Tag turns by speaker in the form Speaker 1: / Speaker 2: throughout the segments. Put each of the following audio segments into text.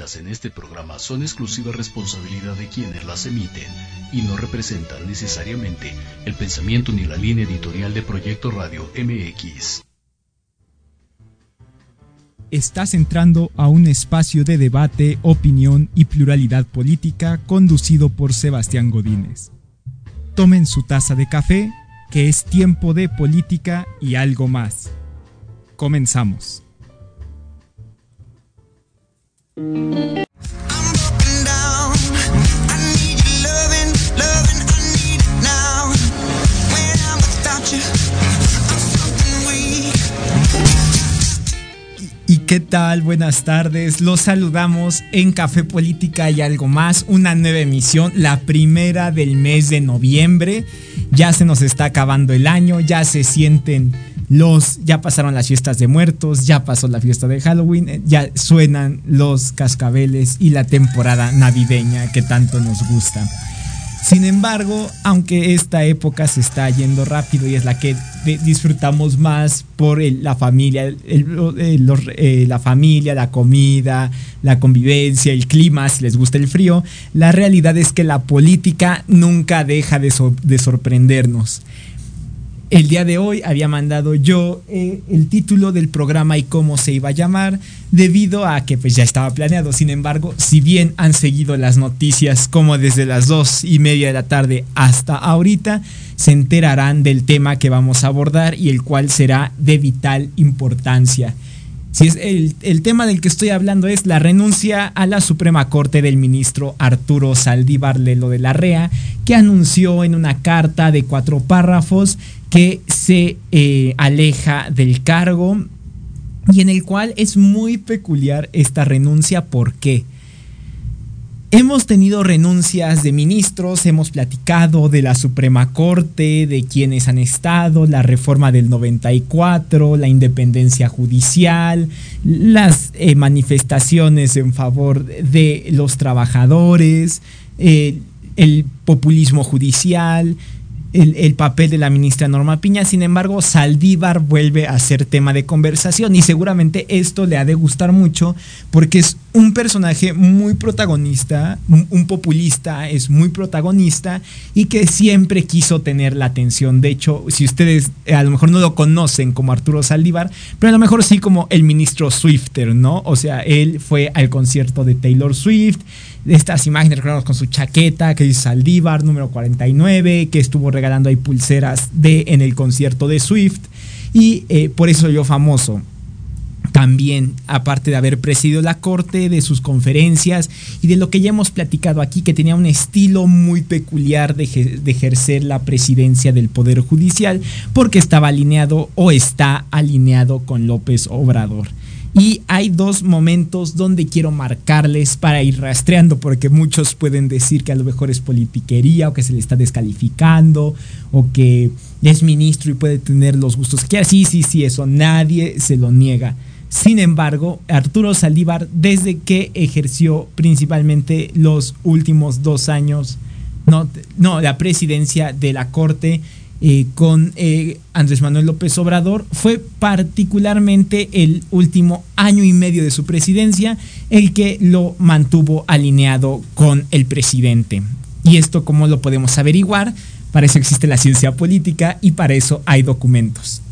Speaker 1: en este programa son exclusiva responsabilidad de quienes las emiten y no representan necesariamente el pensamiento ni la línea editorial de Proyecto Radio MX.
Speaker 2: Estás entrando a un espacio de debate, opinión y pluralidad política conducido por Sebastián Godínez. Tomen su taza de café, que es tiempo de política y algo más. Comenzamos. ¿Y qué tal? Buenas tardes. Los saludamos en Café Política y algo más. Una nueva emisión, la primera del mes de noviembre. Ya se nos está acabando el año, ya se sienten los ya pasaron las fiestas de muertos, ya pasó la fiesta de Halloween, eh, ya suenan los cascabeles y la temporada navideña que tanto nos gusta. Sin embargo, aunque esta época se está yendo rápido y es la que disfrutamos más por la familia, eh, la familia, la comida, la convivencia, el clima, si les gusta el frío, la realidad es que la política nunca deja de sorprendernos. El día de hoy había mandado yo eh, el título del programa y cómo se iba a llamar, debido a que pues ya estaba planeado. Sin embargo, si bien han seguido las noticias como desde las dos y media de la tarde hasta ahorita, se enterarán del tema que vamos a abordar y el cual será de vital importancia. Si es el, el, tema del que estoy hablando es la renuncia a la Suprema Corte del ministro Arturo Saldívar Lelo de la REA, que anunció en una carta de cuatro párrafos que se eh, aleja del cargo y en el cual es muy peculiar esta renuncia. ¿Por qué? Hemos tenido renuncias de ministros, hemos platicado de la Suprema Corte, de quienes han estado, la reforma del 94, la independencia judicial, las eh, manifestaciones en favor de los trabajadores, eh, el populismo judicial, el, papel de la ministra Norma Piña. Sin embargo, Saldívar vuelve a ser tema de conversación y seguramente esto le ha de gustar mucho porque es un personaje muy protagonista, un, populista, es muy protagonista y que siempre quiso tener la atención. De hecho, si ustedes eh, a lo mejor no lo conocen como Arturo Saldívar, pero a lo mejor sí como el ministro Swifter, ¿no? O sea, él fue al concierto de Taylor Swift estas imágenes con su chaqueta que dice Saldívar número 49, que estuvo regalando ahí pulseras de en el concierto de Swift y eh, por eso yo famoso. También, aparte de haber presidido la corte, de sus conferencias y de lo que ya hemos platicado aquí, que tenía un estilo muy peculiar de ejercer la presidencia del Poder Judicial, porque estaba alineado o está alineado con López Obrador. Y hay dos momentos donde quiero marcarles para ir rastreando, porque muchos pueden decir que a lo mejor es politiquería o que se le está descalificando o que es ministro y puede tener los gustos que. Sí, sí, sí, eso nadie se lo niega. Sin embargo, Arturo Saldívar, desde que ejerció principalmente los últimos dos años, no, no la presidencia de la Corte, eh, con eh, Andrés Manuel López Obrador fue particularmente el último año y medio de su presidencia el que lo mantuvo alineado con el presidente. Y esto cómo lo podemos averiguar, para eso existe la ciencia política y para eso hay documentos.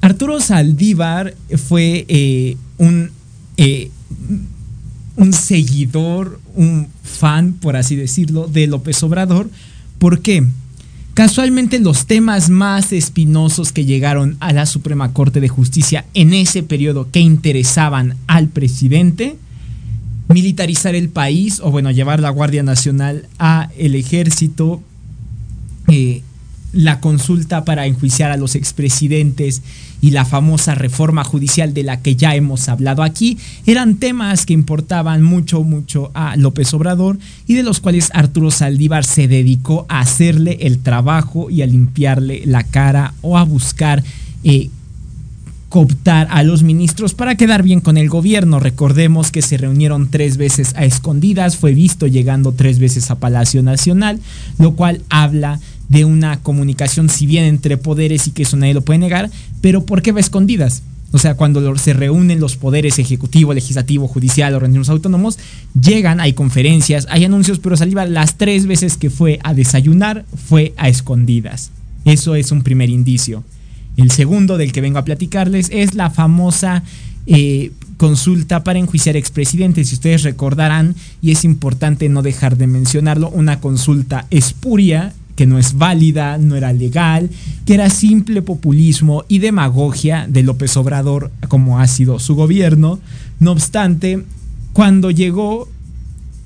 Speaker 2: Arturo Saldívar fue eh, un, un seguidor, un fan, por así decirlo, de López Obrador. ¿Por qué? Casualmente los temas más espinosos que llegaron a la Suprema Corte de Justicia en ese periodo que interesaban al presidente, militarizar el país o bueno, llevar la Guardia Nacional a el ejército, eh, la consulta para enjuiciar a los expresidentes y la famosa reforma judicial de la que ya hemos hablado aquí, eran temas que importaban mucho, mucho a López Obrador y de los cuales Arturo Saldívar se dedicó a hacerle el trabajo y a limpiarle la cara o a buscar eh, cooptar a los ministros para quedar bien con el gobierno. Recordemos que se reunieron tres veces a escondidas, fue visto llegando tres veces a Palacio Nacional, lo cual habla de una comunicación, si bien entre poderes y que eso nadie lo puede negar, pero ¿por qué va escondidas? O sea, cuando se reúnen los poderes ejecutivo, legislativo, judicial, organismos autónomos, llegan, hay conferencias, hay anuncios, pero Saliva las tres veces que fue a desayunar fue a escondidas. Eso es un primer indicio. El segundo del que vengo a platicarles es la famosa eh, consulta para enjuiciar expresidentes. Si ustedes recordarán, y es importante no dejar de mencionarlo, una consulta espuria que no es válida, no era legal, que era simple populismo y demagogia de López Obrador, como ha sido su gobierno. No obstante, cuando llegó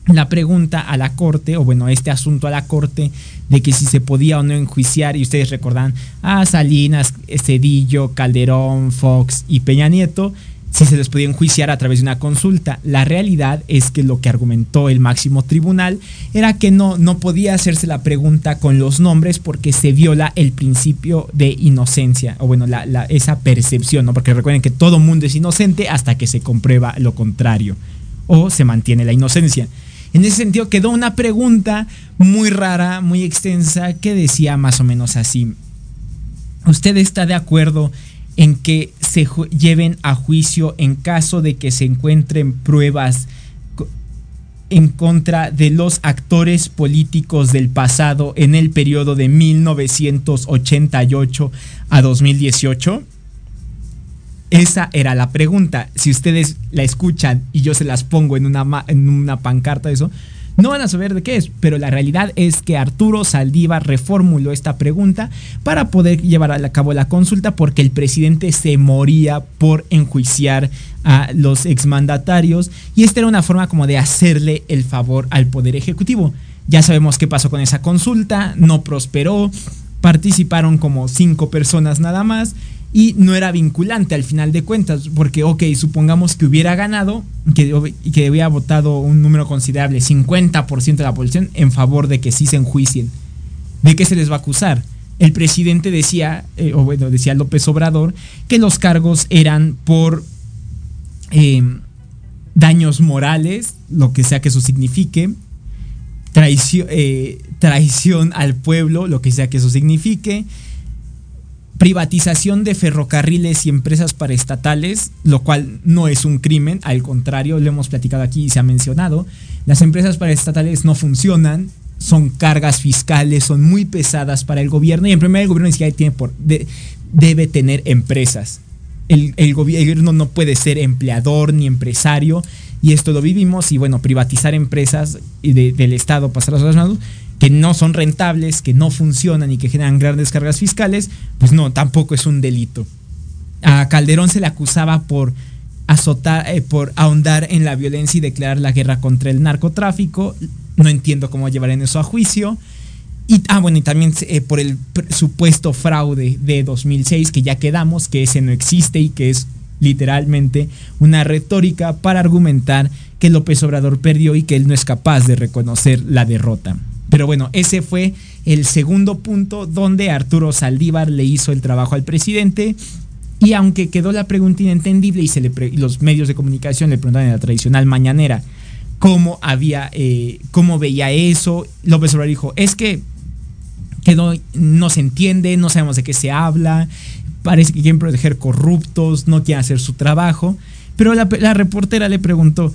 Speaker 2: la pregunta a la corte, o bueno, este asunto a la corte, de que si se podía o no enjuiciar, y ustedes recordan a Salinas, Cedillo, Calderón, Fox y Peña Nieto, si se les podía enjuiciar a través de una consulta. La realidad es que lo que argumentó el máximo tribunal era que no, no podía hacerse la pregunta con los nombres porque se viola el principio de inocencia, o bueno, la, esa percepción, ¿no? porque recuerden que todo mundo es inocente hasta que se comprueba lo contrario, o se mantiene la inocencia. En ese sentido quedó una pregunta muy rara, muy extensa, que decía más o menos así. ¿Usted está de acuerdo en que se lleven a juicio en caso de que se encuentren pruebas en contra de los actores políticos del pasado en el periodo de 1988 a 2018? Esa era la pregunta. Si ustedes la escuchan y yo se las pongo en una, en una pancarta eso, no van a saber de qué es, pero la realidad es que Arturo Saldívar reformuló esta pregunta para poder llevar a cabo la consulta porque el presidente se moría por enjuiciar a los exmandatarios y esta era una forma como de hacerle el favor al Poder Ejecutivo. Ya sabemos qué pasó con esa consulta, no prosperó, participaron como cinco personas nada más y no era vinculante al final de cuentas, porque, ok, supongamos que hubiera ganado, que, que hubiera votado un número considerable, 50% de la población, en favor de que sí se enjuicien. ¿De qué se les va a acusar? El presidente decía, eh, o bueno, decía López Obrador, que los cargos eran por eh, daños morales, lo que sea que eso signifique, traición, eh, traición al pueblo, lo que sea que eso signifique, privatización de ferrocarriles y empresas paraestatales, lo cual no es un crimen, al contrario, lo hemos platicado aquí y se ha mencionado. Las empresas paraestatales no funcionan, son cargas fiscales, son muy pesadas para el gobierno y en primer el gobierno ni siquiera tiene por, debe tener empresas. El, gobierno no puede ser empleador ni empresario y esto lo vivimos y bueno, privatizar empresas del Estado, pasar a las manos, que no son rentables, que no funcionan y que generan grandes cargas fiscales, pues no, tampoco es un delito. A Calderón se le acusaba por azotar, eh, por ahondar en la violencia y declarar la guerra contra el narcotráfico. No entiendo cómo llevarán eso a juicio. Y, ah, bueno, y también eh, por el supuesto fraude de 2006, que ya quedamos, que ese no existe y que es literalmente una retórica para argumentar que López Obrador perdió y que él no es capaz de reconocer la derrota. Pero bueno, ese fue el segundo punto donde Arturo Saldívar le hizo el trabajo al presidente. Y aunque quedó la pregunta inentendible y, se le los medios de comunicación le preguntaron en la tradicional mañanera cómo había, eh, cómo veía eso, López Obrador dijo, es que quedó, no se entiende, no sabemos de qué se habla, parece que quieren proteger corruptos, no quieren hacer su trabajo. Pero la, la reportera le preguntó,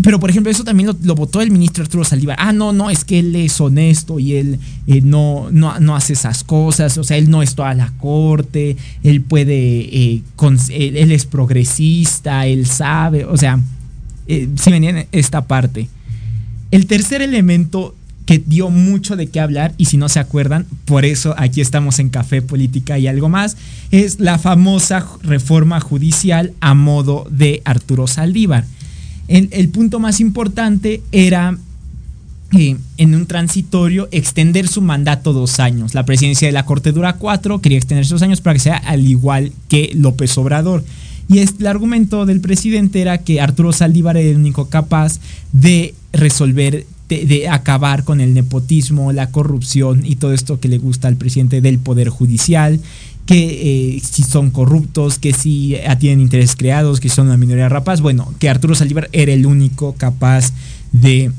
Speaker 2: pero, por ejemplo, eso también lo, votó el ministro Arturo Saldívar. Ah, no, no, es que él es honesto y él eh, no, no, hace esas cosas. O sea, él no es toda la corte, él puede, eh, él, es progresista, él sabe. O sea, eh, si venían esta parte. El tercer elemento que dio mucho de qué hablar, y si no se acuerdan, por eso aquí estamos en Café Política y algo más, es la famosa reforma judicial a modo de Arturo Saldívar el, punto más importante era eh, en un transitorio extender su mandato dos años. La presidencia de la Corte dura cuatro, quería extender dos años para que sea al igual que López Obrador. Y el argumento del presidente era que Arturo Saldívar era el único capaz de resolver, de, acabar con el nepotismo, la corrupción y todo esto que le gusta al presidente del Poder Judicial que eh, si son corruptos, que si tienen intereses creados, que son una minoría rapaz. Bueno, que Arturo Saldívar era el único capaz de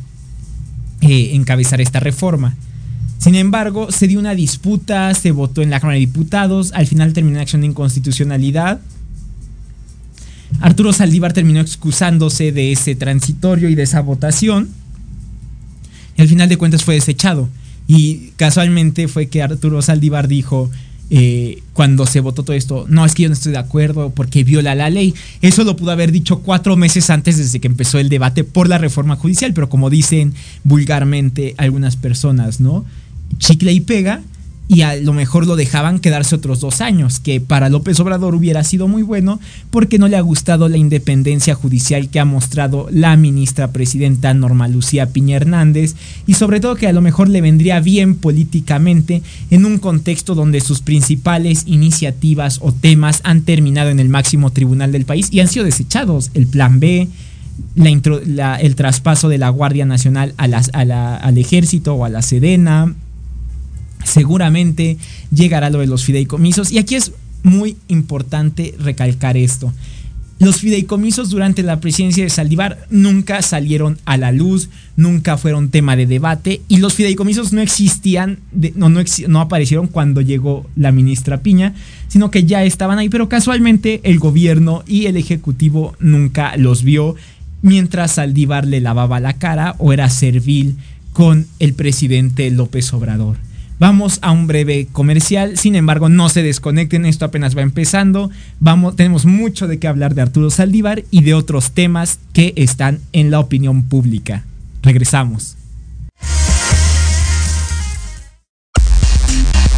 Speaker 2: eh, encabezar esta reforma. Sin embargo, se dio una disputa, se votó en la Cámara de Diputados, al final terminó en acción de inconstitucionalidad. Arturo Saldívar terminó excusándose de ese transitorio y de esa votación. Y al final de cuentas fue desechado. Y casualmente fue que Arturo Saldívar dijo, eh, cuando se votó todo esto, no, es que yo no estoy de acuerdo porque viola la ley. Eso lo pudo haber dicho cuatro meses antes desde que empezó el debate por la reforma judicial, pero como dicen vulgarmente algunas personas, ¿no? Chicle y pega, y a lo mejor lo dejaban quedarse otros dos años, que para López Obrador hubiera sido muy bueno porque no le ha gustado la independencia judicial que ha mostrado la ministra presidenta Norma Lucía Piña Hernández y sobre todo que a lo mejor le vendría bien políticamente en un contexto donde sus principales iniciativas o temas han terminado en el máximo tribunal del país y han sido desechados, el plan B, el traspaso de la Guardia Nacional al ejército o a la Sedena, seguramente llegará lo de los fideicomisos. Y aquí es muy importante recalcar esto. Los fideicomisos durante la presidencia de Saldívar nunca salieron a la luz, nunca fueron tema de debate y los fideicomisos no existían, no, no, aparecieron cuando llegó la ministra Piña, sino que ya estaban ahí, pero casualmente el gobierno y el ejecutivo nunca los vio mientras Saldívar le lavaba la cara o era servil con el presidente López Obrador. Vamos a un breve comercial, sin embargo no se desconecten, esto apenas va empezando. Vamos, tenemos mucho de qué hablar de Arturo Saldívar y de otros temas que están en la opinión pública. Regresamos.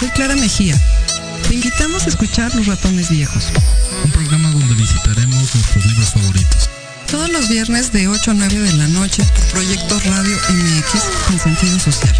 Speaker 3: Soy
Speaker 4: Clara Mejía. Te invitamos a escuchar Los Ratones Viejos.
Speaker 3: Un programa donde visitaremos nuestros libros favoritos.
Speaker 4: Todos los viernes de 8 a 9 de la noche por Proyecto Radio MX con sentido social.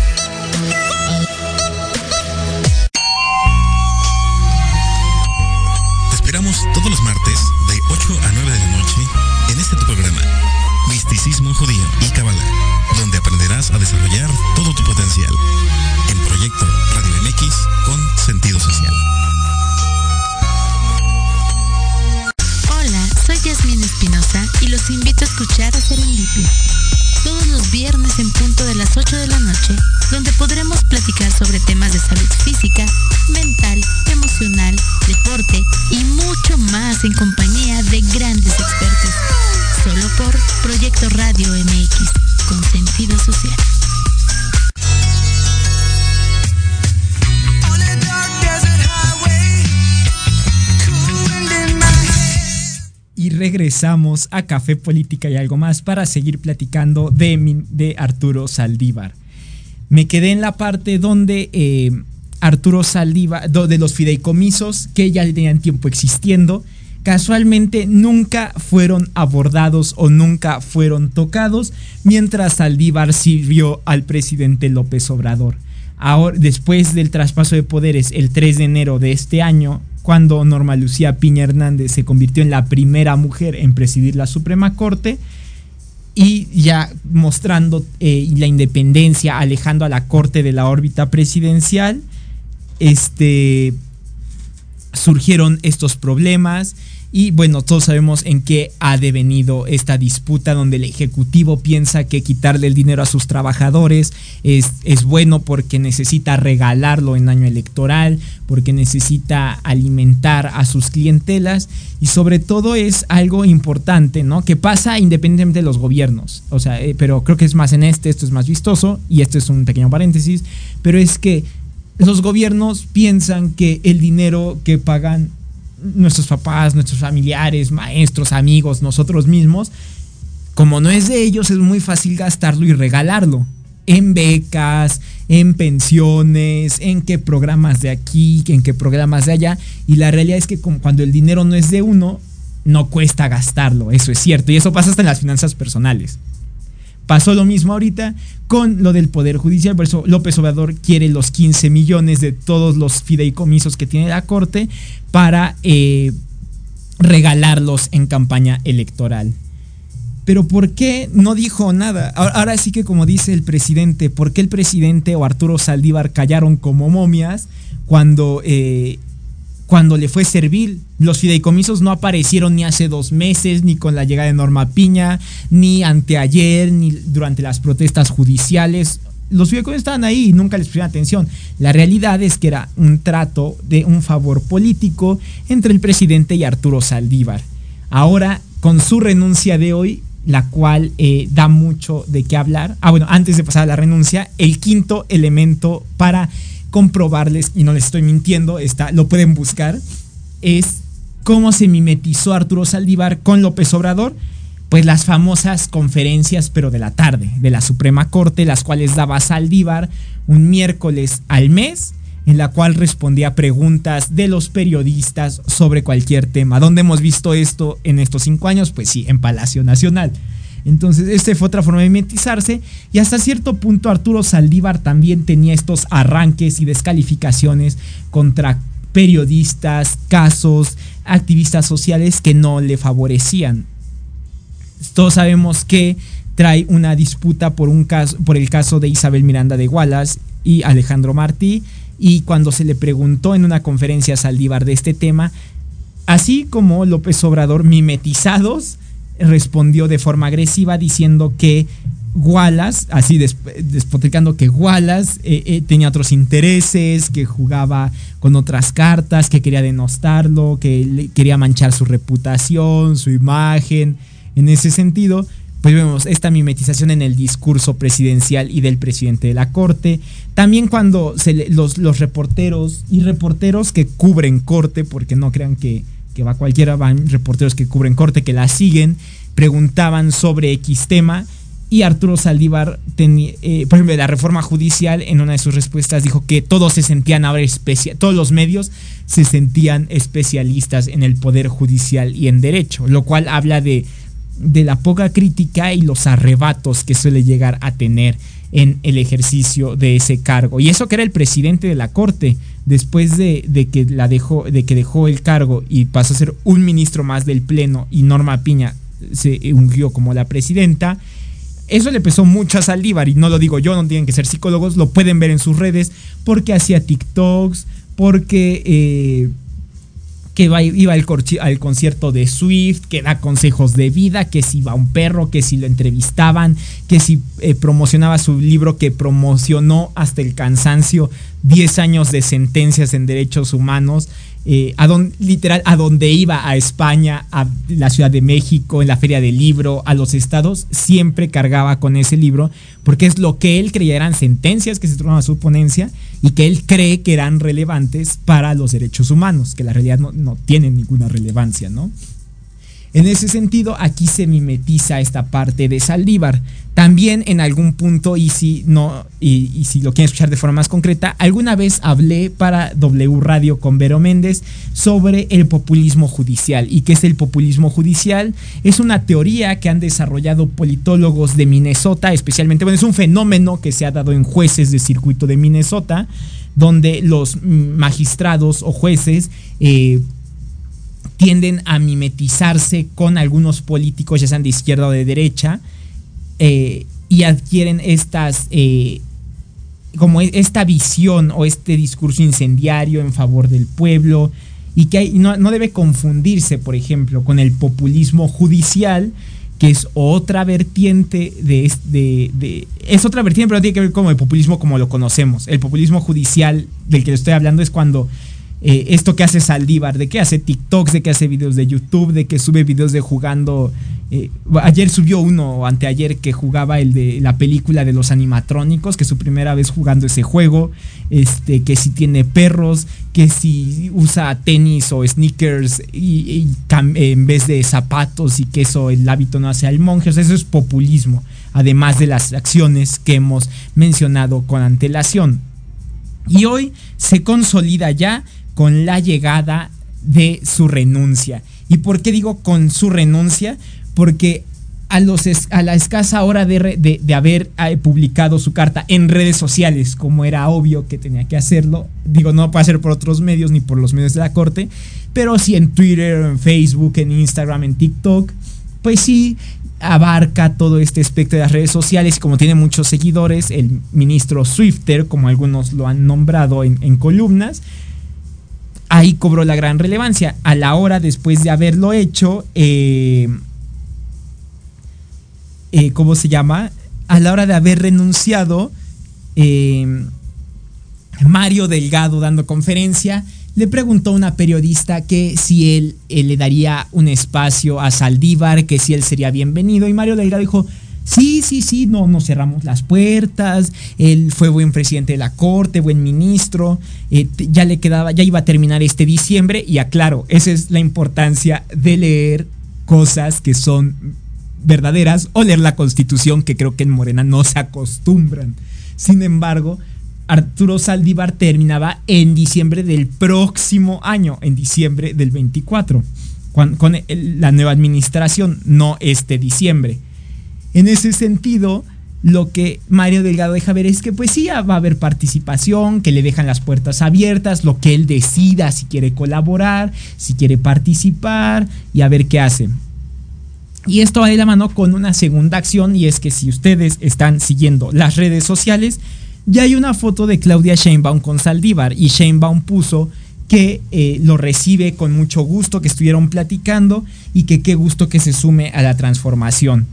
Speaker 3: En
Speaker 5: compañía de grandes expertos. Solo por Proyecto Radio MX, con sentido social.
Speaker 2: y regresamos a Café Política y algo más para seguir platicando de, de Arturo Saldívar. Me quedé en la parte donde eh, Arturo Saldívar, de los fideicomisos que ya tenían tiempo existiendo, casualmente nunca fueron abordados o nunca fueron tocados, mientras Saldívar sirvió al presidente López Obrador. Ahora, después del traspaso de poderes el 3 de enero de este año, cuando Norma Lucía Piña Hernández se convirtió en la primera mujer en presidir la Suprema Corte, y ya mostrando eh, la independencia, alejando a la corte de la órbita presidencial, este, surgieron estos problemas y bueno, todos sabemos en qué ha devenido esta disputa donde el Ejecutivo piensa que quitarle el dinero a sus trabajadores es, es bueno porque necesita regalarlo en año electoral, porque necesita alimentar a sus clientelas y sobre todo es algo importante, ¿no? Que pasa independientemente de los gobiernos, o sea, eh, pero creo que es más en este, esto es más vistoso y esto es un pequeño paréntesis, pero es que los gobiernos piensan que el dinero que pagan nuestros papás, nuestros familiares, maestros, amigos, nosotros mismos, como no es de ellos, es muy fácil gastarlo y regalarlo. En becas, en pensiones, en qué programas de aquí, en qué programas de allá. Y la realidad es que cuando el dinero no es de uno, no cuesta gastarlo, eso es cierto. Y eso pasa hasta en las finanzas personales. Pasó lo mismo ahorita con lo del Poder Judicial, por eso López Obrador quiere los 15 millones de todos los fideicomisos que tiene la Corte para eh, regalarlos en campaña electoral. Pero ¿por qué no dijo nada? Ahora, sí que como dice el presidente, ¿por qué el presidente o Arturo Saldívar callaron como momias cuando, eh, cuando le fue servil? Los fideicomisos no aparecieron ni hace dos meses, ni con la llegada de Norma Piña, ni anteayer, ni durante las protestas judiciales. Los fideicomisos estaban ahí y nunca les pusieron atención. La realidad es que era un trato de un favor político entre el presidente y Arturo Saldívar. Ahora, con su renuncia de hoy, la cual eh, da mucho de qué hablar. Ah, bueno, antes de pasar a la renuncia, el quinto elemento para comprobarles, y no les estoy mintiendo, está, lo pueden buscar, es cómo se mimetizó Arturo Saldívar con López Obrador. Pues las famosas conferencias, pero de la tarde, de la Suprema Corte, las cuales daba Saldívar un miércoles al mes, en la cual respondía preguntas de los periodistas sobre cualquier tema. ¿Dónde hemos visto esto en estos cinco años? Pues sí, en Palacio Nacional. Entonces, esta fue otra forma de mimetizarse. Y hasta cierto punto, Arturo Saldívar también tenía estos arranques y descalificaciones contra periodistas, casos, activistas sociales que no le favorecían. Todos sabemos que trae una disputa por, un caso, por el caso de Isabel Miranda de Wallace y Alejandro Martí. Y cuando se le preguntó en una conferencia a Saldívar de este tema, así como López Obrador, mimetizados, respondió de forma agresiva diciendo que Wallace, así despotricando que Wallace eh, eh, tenía otros intereses, que jugaba con otras cartas, que quería denostarlo, que quería manchar su reputación, su imagen. En ese sentido, pues vemos esta mimetización en el discurso presidencial y del presidente de la corte. También cuando los, los, reporteros y reporteros que cubren corte, porque no crean que, que va cualquiera, van reporteros que cubren corte, que la siguen, preguntaban sobre X tema y Arturo Saldívar, eh, por ejemplo, de la reforma judicial, en una de sus respuestas dijo que todos se sentían ahora especial, todos los medios se sentían especialistas en el poder judicial y en derecho, lo cual habla de, de la poca crítica y los arrebatos que suele llegar a tener en el ejercicio de ese cargo. Y eso que era el presidente de la corte, después de, de, que la dejó, de que dejó el cargo y pasó a ser un ministro más del Pleno y Norma Piña se ungió como la presidenta, eso le pesó mucho a Saldívar y no lo digo yo, no tienen que ser psicólogos, lo pueden ver en sus redes porque hacía TikToks, porque eh, que iba al, al, concierto de Swift, que da consejos de vida, que si iba un perro, que si lo entrevistaban, que si eh, promocionaba su libro que promocionó hasta el cansancio 10 años de sentencias en derechos humanos. Eh, a literal, a donde iba, a España, a la Ciudad de México, en la Feria del Libro, a los estados, siempre cargaba con ese libro, porque es lo que él creía eran sentencias que se tomaban a su ponencia y que él cree que eran relevantes para los derechos humanos, que la realidad no, no tienen ninguna relevancia, ¿no? En ese sentido, aquí se mimetiza esta parte de Saldívar. También en algún punto, y si no, y, si lo quieren escuchar de forma más concreta, alguna vez hablé para W Radio con Vero Méndez sobre el populismo judicial. ¿Y qué es el populismo judicial? Es una teoría que han desarrollado politólogos de Minnesota, especialmente, bueno, es un fenómeno que se ha dado en jueces de circuito de Minnesota, donde los magistrados o jueces eh, tienden a mimetizarse con algunos políticos, ya sean de izquierda o de derecha, eh, y adquieren estas, eh, como e, esta visión o este discurso incendiario en favor del pueblo, y que no, debe confundirse, por ejemplo, con el populismo judicial, que es otra vertiente de, de, es otra vertiente, pero no tiene que ver con el populismo como lo conocemos. El populismo judicial del que le estoy hablando es cuando eh, esto que hace Saldívar, de que hace TikToks, de que hace videos de YouTube, de que sube videos de jugando. Eh, ayer subió uno, anteayer, que jugaba el de la película de los animatrónicos, que es su primera vez jugando ese juego. Este, que si tiene perros, que si usa tenis o sneakers y, en vez de zapatos y que eso el hábito no hace al monje. eso es populismo, además de las acciones que hemos mencionado con antelación. Y hoy se consolida ya con la llegada de su renuncia. ¿Y por qué digo con su renuncia? Porque a, los a la escasa hora de, haber eh, publicado su carta en redes sociales, como era obvio que tenía que hacerlo, digo, no puede ser por otros medios ni por los medios de la corte, pero sí en Twitter, en Facebook, en Instagram, en TikTok, pues sí abarca todo este espectro de las redes sociales como tiene muchos seguidores, el ministro Swifter, como algunos lo han nombrado en columnas, ahí cobró la gran relevancia. A la hora después de haberlo hecho, eh, eh, ¿cómo se llama? A la hora de haber renunciado, eh, Mario Delgado dando conferencia, le preguntó a una periodista que si él, él, le daría un espacio a Saldívar, que si él sería bienvenido, y Mario Delgado dijo, Sí, sí, sí, no nos cerramos las puertas. Él fue buen presidente de la corte, buen ministro. Eh, ya le quedaba, ya iba a terminar este diciembre. Y aclaro, esa es la importancia de leer cosas que son verdaderas o leer la constitución, que creo que en Morena no se acostumbran. Sin embargo, Arturo Saldívar terminaba en diciembre del próximo año, en diciembre del 24, con, con la nueva administración, no este diciembre. En ese sentido, lo que Mario Delgado deja ver es que pues sí va a haber participación, que le dejan las puertas abiertas, lo que él decida si quiere colaborar, si quiere participar y a ver qué hace. Y esto va de la mano con una segunda acción y es que si ustedes están siguiendo las redes sociales, ya hay una foto de Claudia Sheinbaum con Saldívar y Sheinbaum puso que eh, lo recibe con mucho gusto, que estuvieron platicando y que qué gusto que se sume a la transformación.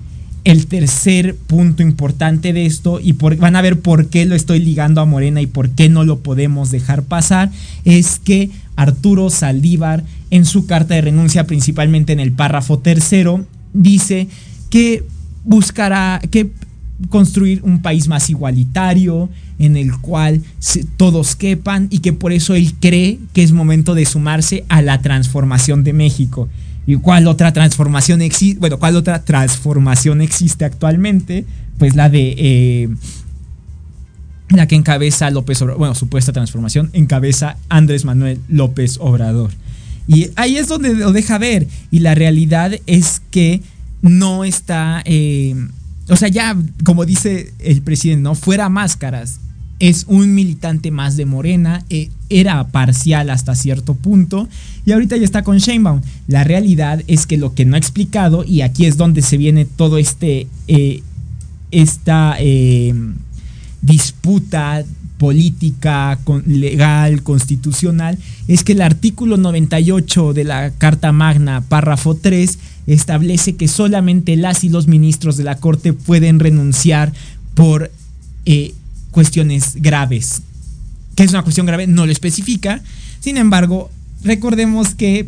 Speaker 2: El tercer punto importante de esto y van a ver por qué lo estoy ligando a Morena y por qué no lo podemos dejar pasar, es que Arturo Saldívar en su carta de renuncia, principalmente en el párrafo tercero, dice que buscará que construir un país más igualitario, en el cual todos quepan y que por eso él cree que es momento de sumarse a la transformación de México. ¿Y cuál otra transformación existe? Bueno, ¿cuál otra transformación existe actualmente? Pues la de eh, la que encabeza López Obrador, bueno, supuesta transformación, encabeza Andrés Manuel López Obrador. Y ahí es donde lo deja ver. Y la realidad es que no está, eh, o sea, ya como dice el presidente, no fuera máscaras. Es un militante más de Morena, eh, era parcial hasta cierto punto y ahorita ya está con Sheinbaum. La realidad es que lo que no ha explicado, y aquí es donde se viene todo este, eh, esta disputa política, legal, constitucional, es que el artículo 98 de la Carta Magna, párrafo 3, establece que solamente las y los ministros de la Corte pueden renunciar por eh, cuestiones graves. ¿Qué es una cuestión grave? No lo especifica. Sin embargo, recordemos que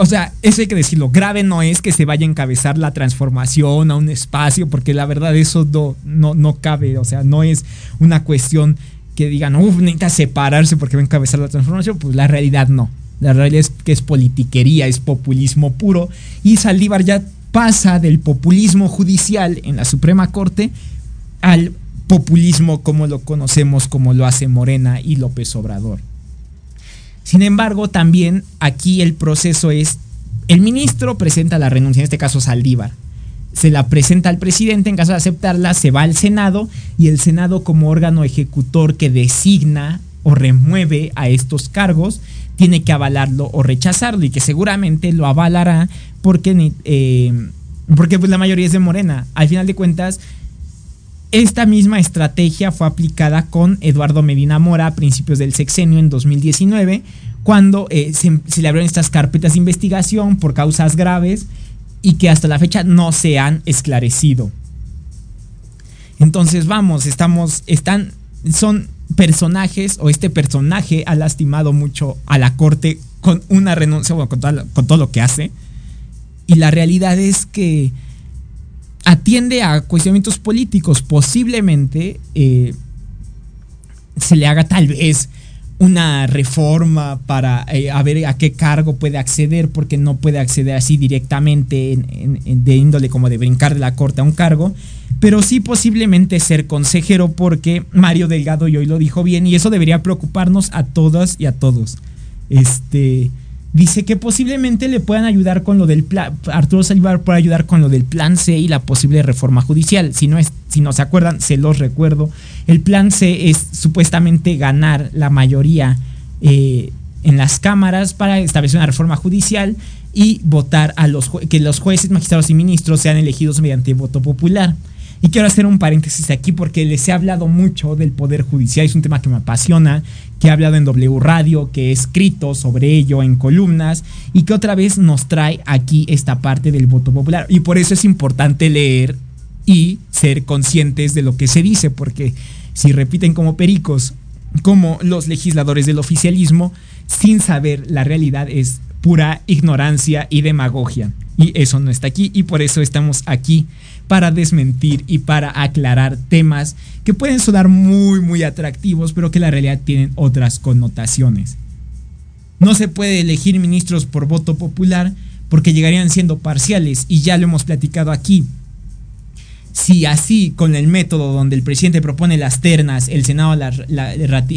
Speaker 2: o sea, eso hay que decirlo. Grave no es que se vaya a encabezar la transformación a un espacio, porque la verdad eso no, no, no cabe. O sea, no es una cuestión que digan, uff, necesita separarse porque va a encabezar la transformación. Pues la realidad no. La realidad es que es politiquería, es populismo puro. Y Saldívar ya pasa del populismo judicial en la Suprema Corte al populismo como lo conocemos, como lo hace Morena y López Obrador. Sin embargo, también aquí el proceso es, el ministro presenta la renuncia, en este caso Saldívar, se la presenta al presidente, en caso de aceptarla, se va al Senado y el Senado como órgano ejecutor que designa o remueve a estos cargos, tiene que avalarlo o rechazarlo y que seguramente lo avalará porque, eh, porque pues la mayoría es de Morena. Al final de cuentas, esta misma estrategia fue aplicada con Eduardo Medina Mora a principios del sexenio en 2019, cuando eh, se, le abrieron estas carpetas de investigación por causas graves y que hasta la fecha no se han esclarecido. Entonces vamos, estamos, están, son personajes o este personaje ha lastimado mucho a la corte con una renuncia, bueno, con, con todo lo que hace. Y la realidad es que atiende a cuestionamientos políticos. Posiblemente eh, se le haga tal vez una reforma para eh, a ver a qué cargo puede acceder, porque no puede acceder así directamente de índole como de brincar de la corte a un cargo, pero sí posiblemente ser consejero, porque Mario Delgado y hoy lo dijo bien, y eso debería preocuparnos a todas y a todos. Este Dice que posiblemente le puedan ayudar con lo del plan. Arturo Salivar puede ayudar con lo del plan C y la posible reforma judicial. Si no, si no se acuerdan, se los recuerdo. El plan C es supuestamente ganar la mayoría eh, en las cámaras para establecer una reforma judicial y votar a los que los jueces, magistrados y ministros sean elegidos mediante voto popular. Y quiero hacer un paréntesis aquí porque les he hablado mucho del Poder Judicial, es un tema que me apasiona, que he hablado en W Radio, que he escrito sobre ello en columnas y que otra vez nos trae aquí esta parte del voto popular. Y por eso es importante leer y ser conscientes de lo que se dice, porque si repiten como pericos, como los legisladores del oficialismo, sin saber la realidad es pura ignorancia y demagogia. Y eso no está aquí y por eso estamos aquí para desmentir y para aclarar temas que pueden sonar muy muy atractivos, pero que en la realidad tienen otras connotaciones. No se puede elegir ministros por voto popular porque llegarían siendo parciales y ya lo hemos platicado aquí. Si así, con el método donde el presidente propone las ternas, el Senado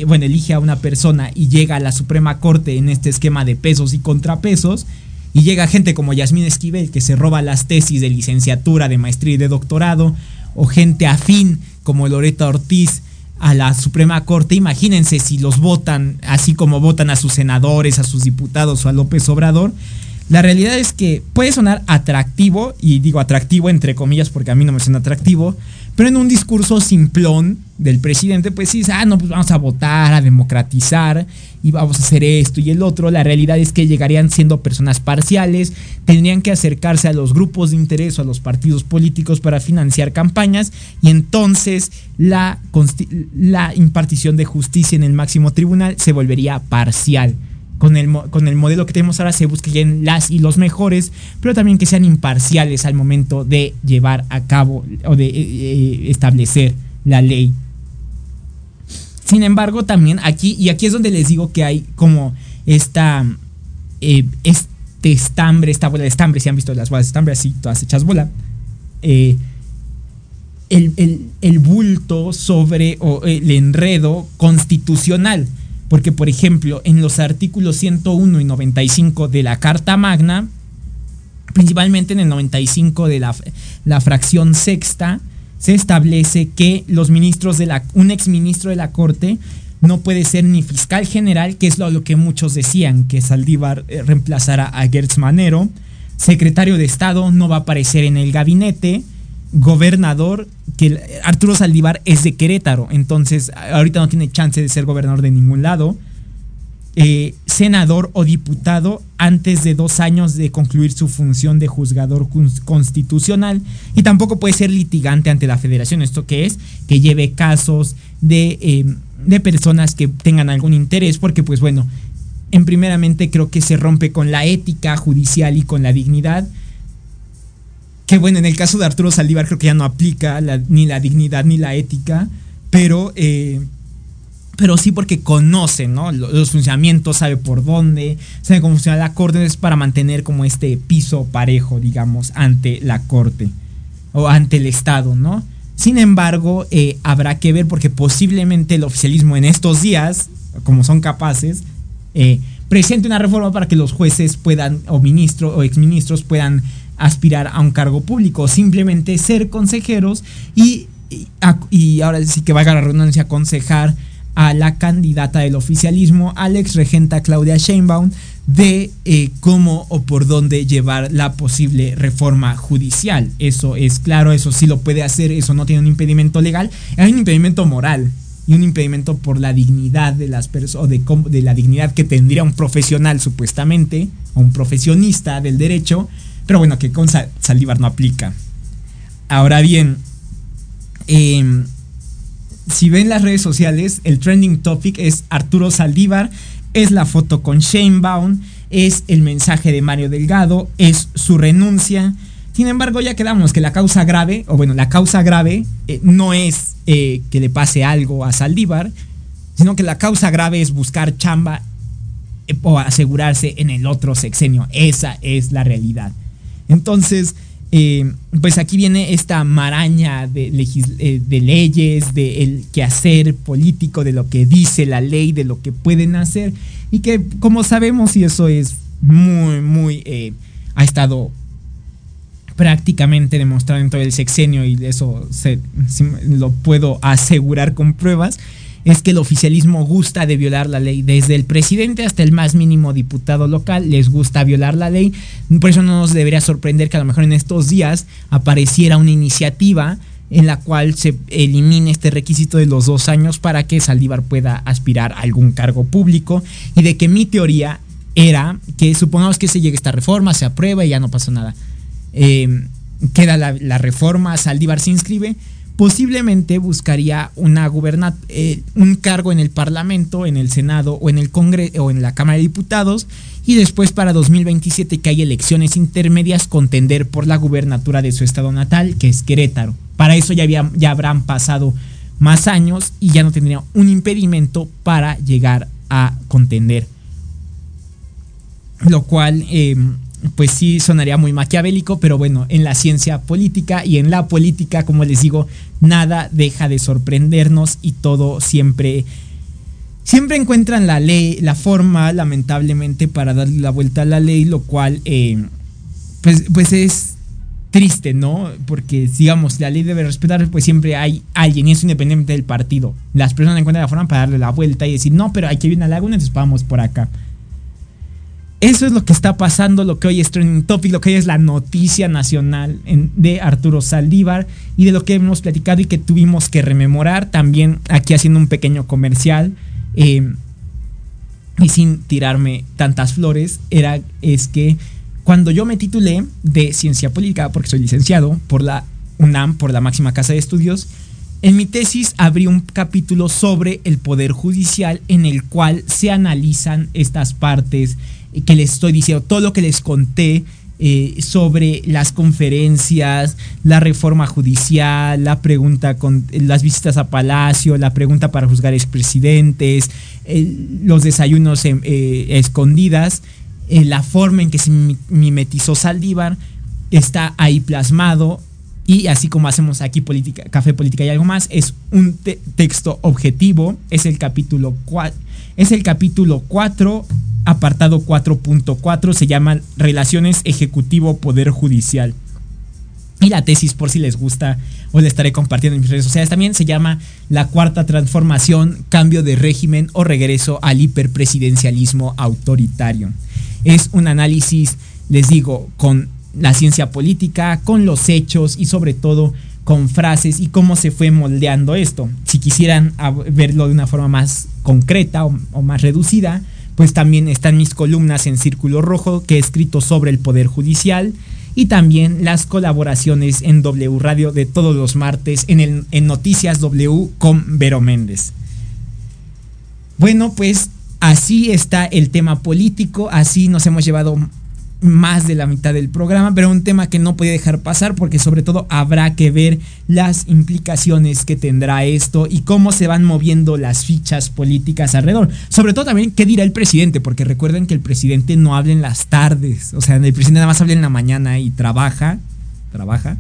Speaker 2: bueno, elige a una persona y llega a la Suprema Corte en este esquema de pesos y contrapesos, y llega gente como Yasmín Esquivel que se roba las tesis de licenciatura, de maestría y de doctorado, o gente afín como Loreta Ortiz a la Suprema Corte. Imagínense si los votan así como votan a sus senadores, a sus diputados o a López Obrador. La realidad es que puede sonar atractivo, y digo atractivo entre comillas porque a mí no me suena atractivo, pero en un discurso simplón del presidente, pues sí, ah, no, pues vamos a votar, a democratizar y vamos a hacer esto y el otro. La realidad es que llegarían siendo personas parciales, tendrían que acercarse a los grupos de interés o a los partidos políticos para financiar campañas y entonces la, la impartición de justicia en el máximo tribunal se volvería parcial con el, con el modelo que tenemos ahora se busquen las y los mejores, pero también que sean imparciales al momento de llevar a cabo o de eh, eh, establecer la ley. Sin embargo, también aquí, y aquí es donde les digo que hay como esta, eh, este estambre, esta bola de estambre, si han visto las bolas de estambre así, todas hechas bola, el, el, bulto sobre o el enredo constitucional. Porque, por ejemplo, en los artículos 101 y 95 de la Carta Magna, principalmente en el 95 de la, la fracción sexta, se establece que los ministros de la, un exministro de la Corte no puede ser ni fiscal general, que es lo, que muchos decían, que Saldívar eh, reemplazara a Gertz Manero, secretario de Estado no va a aparecer en el gabinete, gobernador, que Arturo Saldívar es de Querétaro, entonces ahorita no tiene chance de ser gobernador de ningún lado. Eh, senador o diputado antes de dos años de concluir su función de juzgador constitucional y tampoco puede ser litigante ante la federación. ¿Esto qué es? Que lleve casos de, em, de personas que tengan algún interés porque pues bueno, en primeramente creo que se rompe con la ética judicial y con la dignidad que bueno, en el caso de Arturo Saldívar creo que ya no aplica ni la dignidad ni la ética, pero, eh, pero sí porque conoce ¿no? los funcionamientos, sabe por dónde, sabe cómo funciona la corte, es para mantener como este piso parejo, digamos, ante la corte o ante el Estado, ¿no? Sin embargo, eh, habrá que ver porque posiblemente el oficialismo en estos días, como son capaces, eh, presente una reforma para que los jueces puedan, o ministros o exministros puedan aspirar a un cargo público, simplemente ser consejeros y, y, ahora sí que valga la redundancia, aconsejar a la candidata del oficialismo, Alex Regenta Claudia Sheinbaum, de eh, cómo o por dónde llevar la posible reforma judicial. Eso es claro, eso sí lo puede hacer, eso no tiene un impedimento legal, hay un impedimento moral y un impedimento por la dignidad de las personas, de, de la dignidad que tendría un profesional supuestamente, o un profesionista del derecho, pero bueno, que con Saldívar no aplica. Ahora bien, em, si ven las redes sociales, el trending topic es Arturo Saldívar, es la foto con Shane Baum, es el mensaje de Mario Delgado, es su renuncia. Sin embargo, ya quedamos que la causa grave, o bueno, la causa grave eh, no es eh, que le pase algo a Saldívar, sino que la causa grave es buscar chamba eh, o asegurarse en el otro sexenio. Esa es la realidad. Entonces, eh, pues aquí viene esta maraña de, eh, de leyes, del quehacer político, de lo que dice la ley, de lo que pueden hacer, y que como sabemos, y eso es muy, muy, eh, ha estado prácticamente demostrado en todo el sexenio, y eso se, lo puedo asegurar con pruebas, es que el oficialismo gusta de violar la ley. Desde el presidente hasta el más mínimo diputado local les gusta violar la ley. Por eso no nos debería sorprender que a lo mejor en estos días apareciera una iniciativa en la cual se elimine este requisito de los dos años para que Saldívar pueda aspirar a algún cargo público y de que mi teoría era que supongamos que se llegue esta reforma, se aprueba y ya no pasa nada. Eh, queda la, la reforma, Saldívar se inscribe, posiblemente buscaría eh, un cargo en el Parlamento, en el Senado o en el Congreso o en la Cámara de Diputados y después para 2027 que hay elecciones intermedias contender por la gubernatura de su estado natal, que es Querétaro. Para eso ya habrán pasado más años y ya no tendría un impedimento para llegar a contender. Lo cual em, pues sí sonaría muy maquiavélico, pero bueno, en la ciencia política y en la política, como les digo, nada deja de sorprendernos y todo siempre siempre encuentran la ley, la forma, lamentablemente, para darle la vuelta a la ley, lo cual, eh, pues, pues es triste, ¿no? Porque, digamos, la ley debe respetar, pues siempre hay alguien, y eso independientemente del partido. Las personas encuentran la forma para darle la vuelta y decir, no, pero hay que ir a la laguna, entonces vamos por acá. Eso es lo que está pasando, lo que hoy es trending topic, lo que hoy es la noticia nacional de Arturo Saldívar y de lo que hemos platicado y que tuvimos que rememorar. También aquí haciendo un pequeño comercial eh, y sin tirarme tantas flores, era es que cuando yo me titulé de ciencia política, porque soy licenciado por la UNAM, por la máxima casa de estudios, en mi tesis abrí un capítulo sobre el poder judicial en el cual se analizan estas partes que les estoy diciendo, todo lo que les conté eh, sobre las conferencias, la reforma judicial, la pregunta con las visitas a Palacio, la pregunta para juzgar expresidentes, los desayunos eh, escondidas, eh, la forma en que se mimetizó Saldívar, está ahí plasmado. Y así como hacemos aquí política, café, política y algo más, es un texto objetivo, es el capítulo 4, es el capítulo 4 apartado 4.4 se llama Relaciones Ejecutivo-Poder Judicial. Y la tesis, por si les gusta, o le estaré compartiendo en mis redes sociales, también se llama La Cuarta Transformación, Cambio de Régimen o Regreso al Hiperpresidencialismo Autoritario. Es un análisis, les digo, con la ciencia política, con los hechos y sobre todo con frases y cómo se fue moldeando esto. Si quisieran verlo de una forma más concreta o más reducida, pues también están mis columnas en Círculo Rojo que he escrito sobre el Poder Judicial y también las colaboraciones en W Radio de todos los martes en, en Noticias W con Vero Méndez. Bueno, pues así está el tema político, así nos hemos llevado más de la mitad del programa, pero un tema que no puede dejar pasar porque sobre todo habrá que ver las implicaciones que tendrá esto y cómo se van moviendo las fichas políticas alrededor. Sobre todo también qué dirá el presidente, porque recuerden que el presidente no habla en las tardes, o sea, el presidente nada más habla en la mañana y trabaja, trabaja,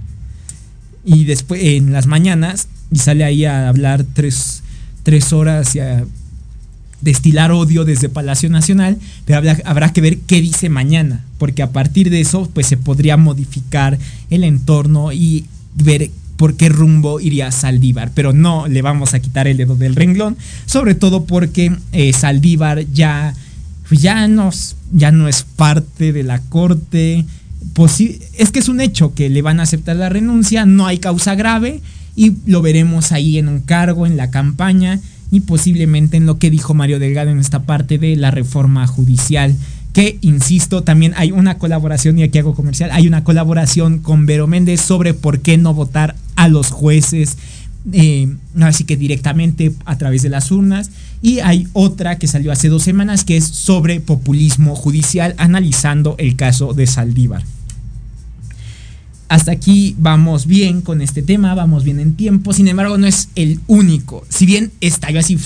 Speaker 2: y después en las mañanas y sale ahí a hablar tres, tres horas y a destilar odio desde Palacio Nacional, pero habrá, que ver qué dice mañana, porque a partir de eso pues se podría modificar el entorno y ver por qué rumbo iría Saldívar, pero no le vamos a quitar el dedo del renglón, sobre todo porque eh, Saldívar ya, ya, ya no es parte de la corte, es que es un hecho que le van a aceptar la renuncia, no hay causa grave y lo veremos ahí en un cargo, en la campaña y posiblemente en lo que dijo Mario Delgado en esta parte de la reforma judicial que, insisto, también hay una colaboración, y aquí hago comercial, hay una colaboración con Vero Méndez sobre por qué no votar a los jueces, eh, así que directamente a través de las urnas. Y hay otra que salió hace dos semanas que es sobre populismo judicial, analizando el caso de Saldívar hasta aquí vamos bien con este tema, vamos bien en tiempo, sin embargo no es el único, si bien estalló así,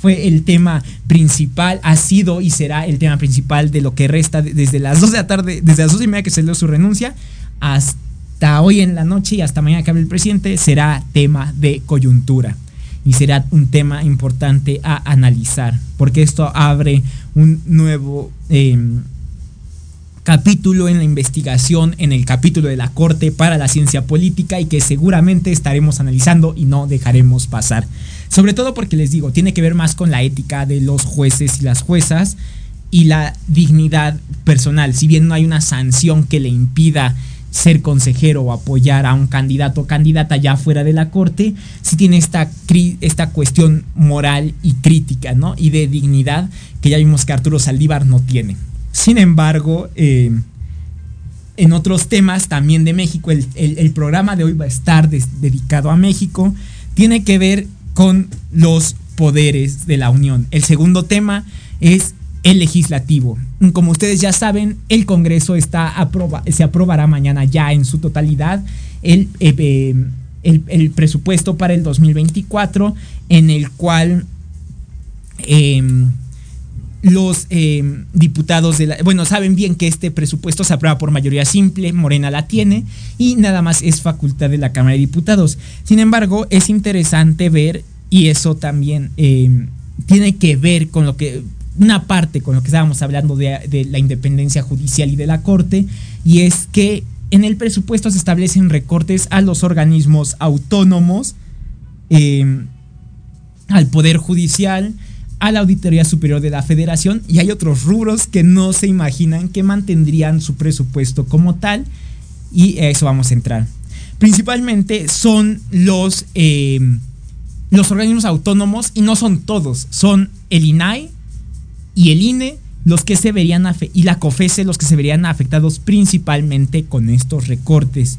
Speaker 2: fue el tema principal, ha sido y será el tema principal de lo que resta desde las 2 de la tarde, desde las 2 y media que se dio su renuncia, hasta hoy en la noche y hasta mañana que hable el presidente, será tema de coyuntura. Y será un tema importante a analizar, porque esto abre un nuevo... Em, capítulo en la investigación, en el capítulo de la Corte para la Ciencia Política y que seguramente estaremos analizando y no dejaremos pasar. Sobre todo porque les digo, tiene que ver más con la ética de los jueces y las juezas y la dignidad personal. Si bien no hay una sanción que le impida ser consejero o apoyar a un candidato o candidata ya fuera de la corte, sí tiene esta, esta cuestión moral y crítica, ¿no? Y de dignidad que ya vimos que Arturo Saldívar no tiene. Sin embargo, eh, en otros temas también de México, el, programa de hoy va a estar dedicado a México, tiene que ver con los poderes de la Unión. El segundo tema es el legislativo. Como ustedes ya saben, el Congreso está se aprobará mañana ya en su totalidad el, eh, el, presupuesto para el 2024, en el cual... los eh, diputados de la... Bueno, saben bien que este presupuesto se aprueba por mayoría simple, Morena la tiene, y nada más es facultad de la Cámara de Diputados. Sin embargo, es interesante ver, y eso también eh, tiene que ver con lo que... Una parte con lo que estábamos hablando de, la independencia judicial y de la Corte, y es que en el presupuesto se establecen recortes a los organismos autónomos, eh, al Poder Judicial, a la Auditoría Superior de la Federación y hay otros rubros que no se imaginan que mantendrían su presupuesto como tal y a eso vamos a entrar. Principalmente son los, eh, los organismos autónomos y no son todos, son el INAI y el INE los que se verían y la COFESE los que se verían afectados principalmente con estos recortes.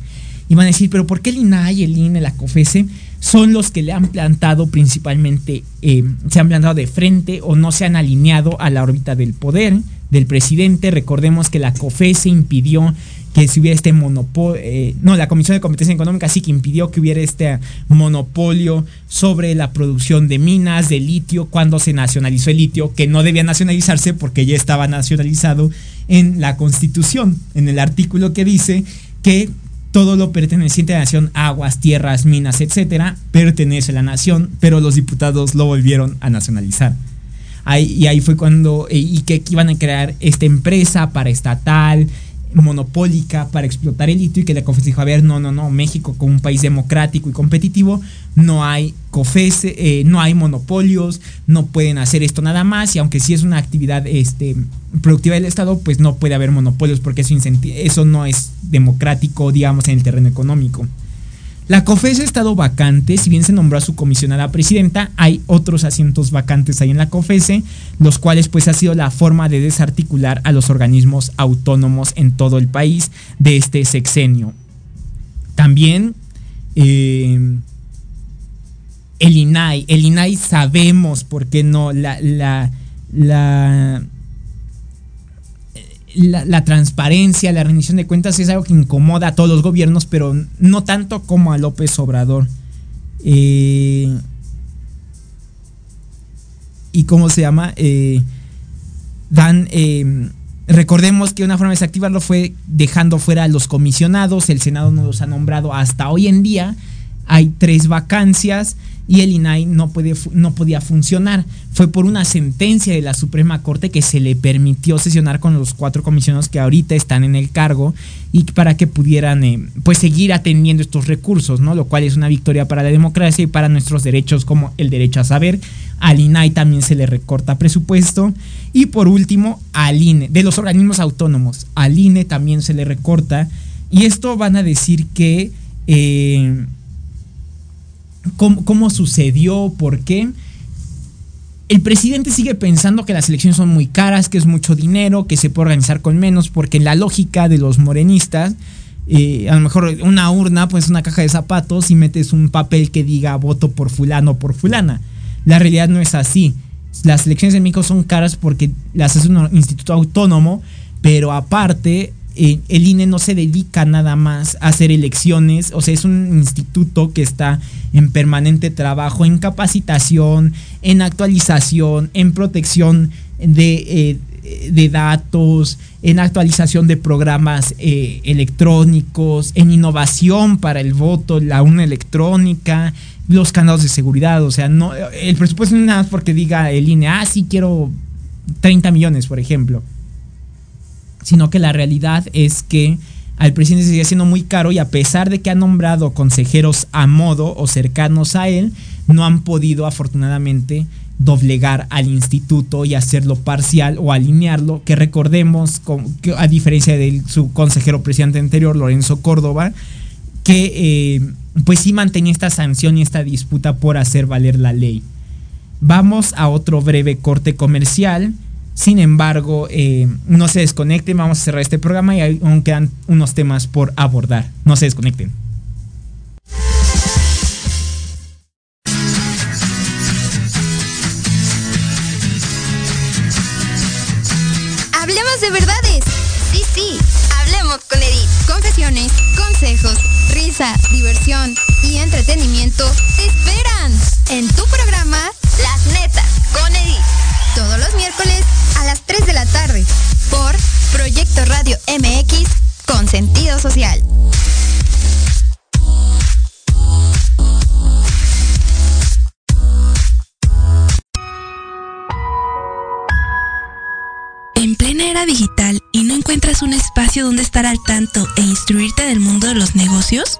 Speaker 2: Y van a decir, pero ¿por qué el INAI, el INE, la COFESE son los que le han plantado principalmente, eh, se han plantado de frente o no se han alineado a la órbita del poder del presidente? Recordemos que la COFESE impidió que si hubiera este monopolio, eh, no, la Comisión de Competencia Económica sí que impidió que hubiera este monopolio sobre la producción de minas, de litio, cuando se nacionalizó el litio, que no debía nacionalizarse porque ya estaba nacionalizado en la Constitución, en el artículo que dice que todo lo perteneciente a la nación, aguas, tierras, minas, etcétera, pertenece a la nación, pero los diputados lo volvieron a nacionalizar. Ahí, y ahí fue cuando, eh, y que iban a crear esta empresa paraestatal, monopólica para explotar el litio y que la COFES dijo, a ver, no, no, no, México como un país democrático y competitivo, no hay COFES, eh, no hay monopolios, no pueden hacer esto nada más y aunque sí es una actividad este, productiva del Estado, pues no puede haber monopolios porque eso, eso no es democrático, digamos, en el terreno económico. La COFESE ha estado vacante, si bien se nombró a su comisionada presidenta, hay otros asientos vacantes ahí en la COFESE, los cuales pues ha sido la forma de desarticular a los organismos autónomos en todo el país de este sexenio. También eh, el INAI, el INAI sabemos por qué no, la, la, la la, transparencia, la rendición de cuentas es algo que incomoda a todos los gobiernos, pero no tanto como a López Obrador. Eh, ¿Y cómo se llama? Eh, dan. Eh, recordemos que una forma de desactivarlo fue dejando fuera a los comisionados. El Senado no los ha nombrado hasta hoy en día. Hay tres vacancias y el INAI no, puede, no podía funcionar. Fue por una sentencia de la Suprema Corte que se le permitió sesionar con los cuatro comisionados que ahorita están en el cargo y para que pudieran eh, pues seguir atendiendo estos recursos, ¿no? Lo cual es una victoria para la democracia y para nuestros derechos como el derecho a saber. Al INAI también se le recorta presupuesto. Y por último, al INE, de los organismos autónomos, al INE también se le recorta. Y esto van a decir que... Eh, cómo, sucedió, por qué. El presidente sigue pensando que las elecciones son muy caras, que es mucho dinero, que se puede organizar con menos, porque la lógica de los morenistas, eh, a lo mejor una urna, pues una caja de zapatos y metes un papel que diga voto por fulano o por fulana. La realidad no es así. Las elecciones en México son caras porque las hace un instituto autónomo, pero aparte eh, el INE no se dedica nada más a hacer elecciones, o sea, es un instituto que está en permanente trabajo, en capacitación, en actualización, en protección de, eh, datos, en actualización de programas eh, electrónicos, en innovación para el voto, la una electrónica, los candados de seguridad, o sea, no, el presupuesto no es nada porque diga el INE, ah, sí quiero 30 millones, por ejemplo sino que la realidad es que al presidente sigue haciendo muy caro y a pesar de que ha nombrado consejeros a modo o cercanos a él, no han podido afortunadamente doblegar al instituto y hacerlo parcial o alinearlo, que recordemos, a diferencia de su consejero presidente anterior, Lorenzo Córdoba, que eh, pues sí mantenía esta sanción y esta disputa por hacer valer la ley. Vamos a otro breve corte comercial sin embargo, eh, no se desconecten, vamos a cerrar este programa y aún quedan unos temas por abordar. No se desconecten.
Speaker 6: Hablemos de verdades. Sí, sí, hablemos con Edith. Confesiones, consejos, risa, diversión y entretenimiento te esperan en tu programa Las Netas con Edith. Todos los miércoles a las 3 de la tarde por Proyecto Radio MX con sentido social.
Speaker 5: En plena era digital y no encuentras un espacio donde estar al tanto e instruirte del mundo de los negocios?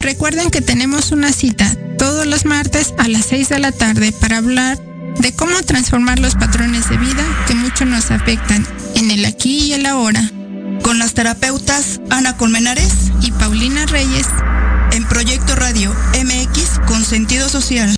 Speaker 7: Recuerden que tenemos una cita todos los martes a las 6 de la tarde para hablar de cómo transformar los patrones de vida que mucho nos afectan en el aquí y el ahora.
Speaker 8: Con las terapeutas Ana Colmenares
Speaker 7: y Paulina Reyes
Speaker 8: en Proyecto Radio MX con sentido social.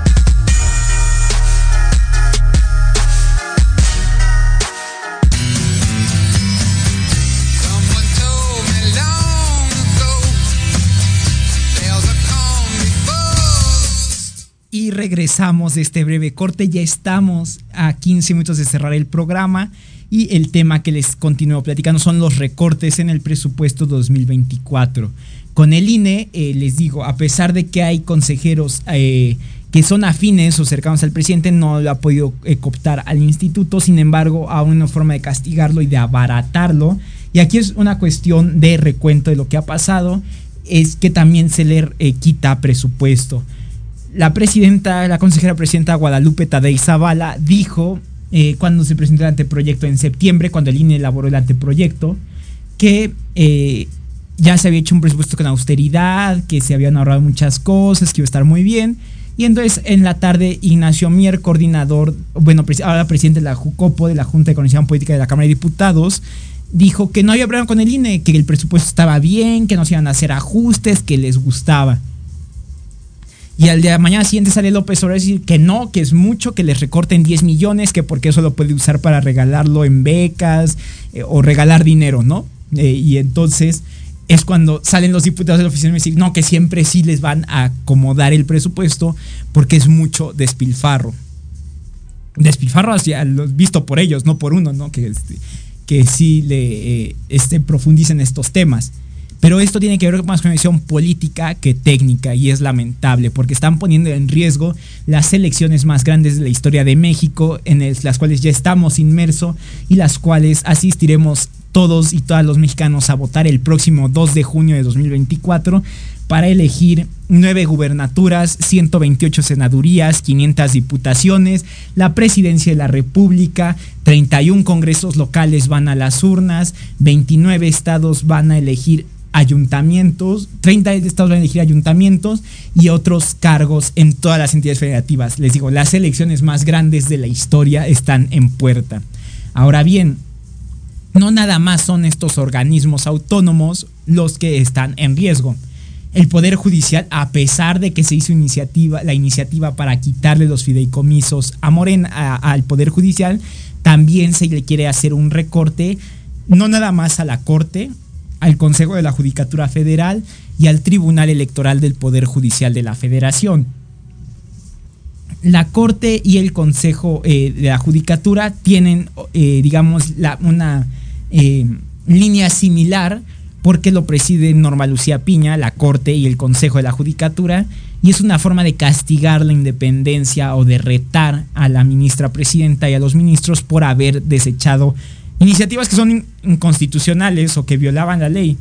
Speaker 2: Regresamos de este breve corte. Ya estamos a 15 minutos de cerrar el programa. Y el tema que les continúo platicando son los recortes en el presupuesto 2024. Con el INE, eh, les digo, a pesar de que hay consejeros eh, que son afines o cercanos al presidente, no lo ha podido eh, cooptar al instituto. Sin embargo, a una forma de castigarlo y de abaratarlo. Y aquí es una cuestión de recuento de lo que ha pasado. Es que también se le eh, quita presupuesto la presidenta, la consejera presidenta Guadalupe Tadei Zavala dijo eh, cuando se presentó el anteproyecto en septiembre, cuando el INE elaboró el anteproyecto, que eh, ya se había hecho un presupuesto con austeridad, que se habían ahorrado muchas cosas, que iba a estar muy bien. Y entonces en la tarde Ignacio Mier, coordinador, bueno, ahora presidente de la JUCOPO, de la Junta de Coordinación Política de la Cámara de Diputados, dijo que no había problema con el INE, que el presupuesto estaba bien, que no se iban a hacer ajustes, que les gustaba. Y al día de mañana siguiente sale López Obrador a decir que no, que es mucho, que les recorten 10 millones, que porque eso lo puede usar para regalarlo en becas eh, o regalar dinero, ¿no? Eh, y entonces es cuando salen los diputados de la oficina y dicen, no, que siempre sí les van a acomodar el presupuesto porque es mucho despilfarro. Despilfarro hacia visto por ellos, no por uno, ¿no? Que, este, que sí le eh, este, profundicen estos temas. Pero esto tiene que ver más con una visión política que técnica y es lamentable porque están poniendo en riesgo las elecciones más grandes de la historia de México en las cuales ya estamos inmersos y las cuales asistiremos todos y todas los mexicanos a votar el próximo 2 de junio de 2024 para elegir nueve gubernaturas, 128 senadurías, 500 diputaciones, la presidencia de la República, 31 congresos locales van a las urnas, 29 estados van a elegir ayuntamientos, 30 estados van a elegir ayuntamientos y otros cargos en todas las entidades federativas. Les digo, las elecciones más grandes de la historia están en puerta. Ahora bien, no nada más son estos organismos autónomos los que están en riesgo. El Poder Judicial, a pesar de que se hizo iniciativa, la iniciativa para quitarle los fideicomisos a Morena, al Poder Judicial, también se le quiere hacer un recorte, no nada más a la Corte, al Consejo de la Judicatura Federal y al Tribunal Electoral del Poder Judicial de la Federación. La Corte y el Consejo eh, de la Judicatura tienen, eh, digamos, una eh, línea similar porque lo preside Norma Lucía Piña, la Corte y el Consejo de la Judicatura, y es una forma de castigar la independencia o de retar a la ministra presidenta y a los ministros por haber desechado iniciativas que son inconstitucionales o que violaban la ley.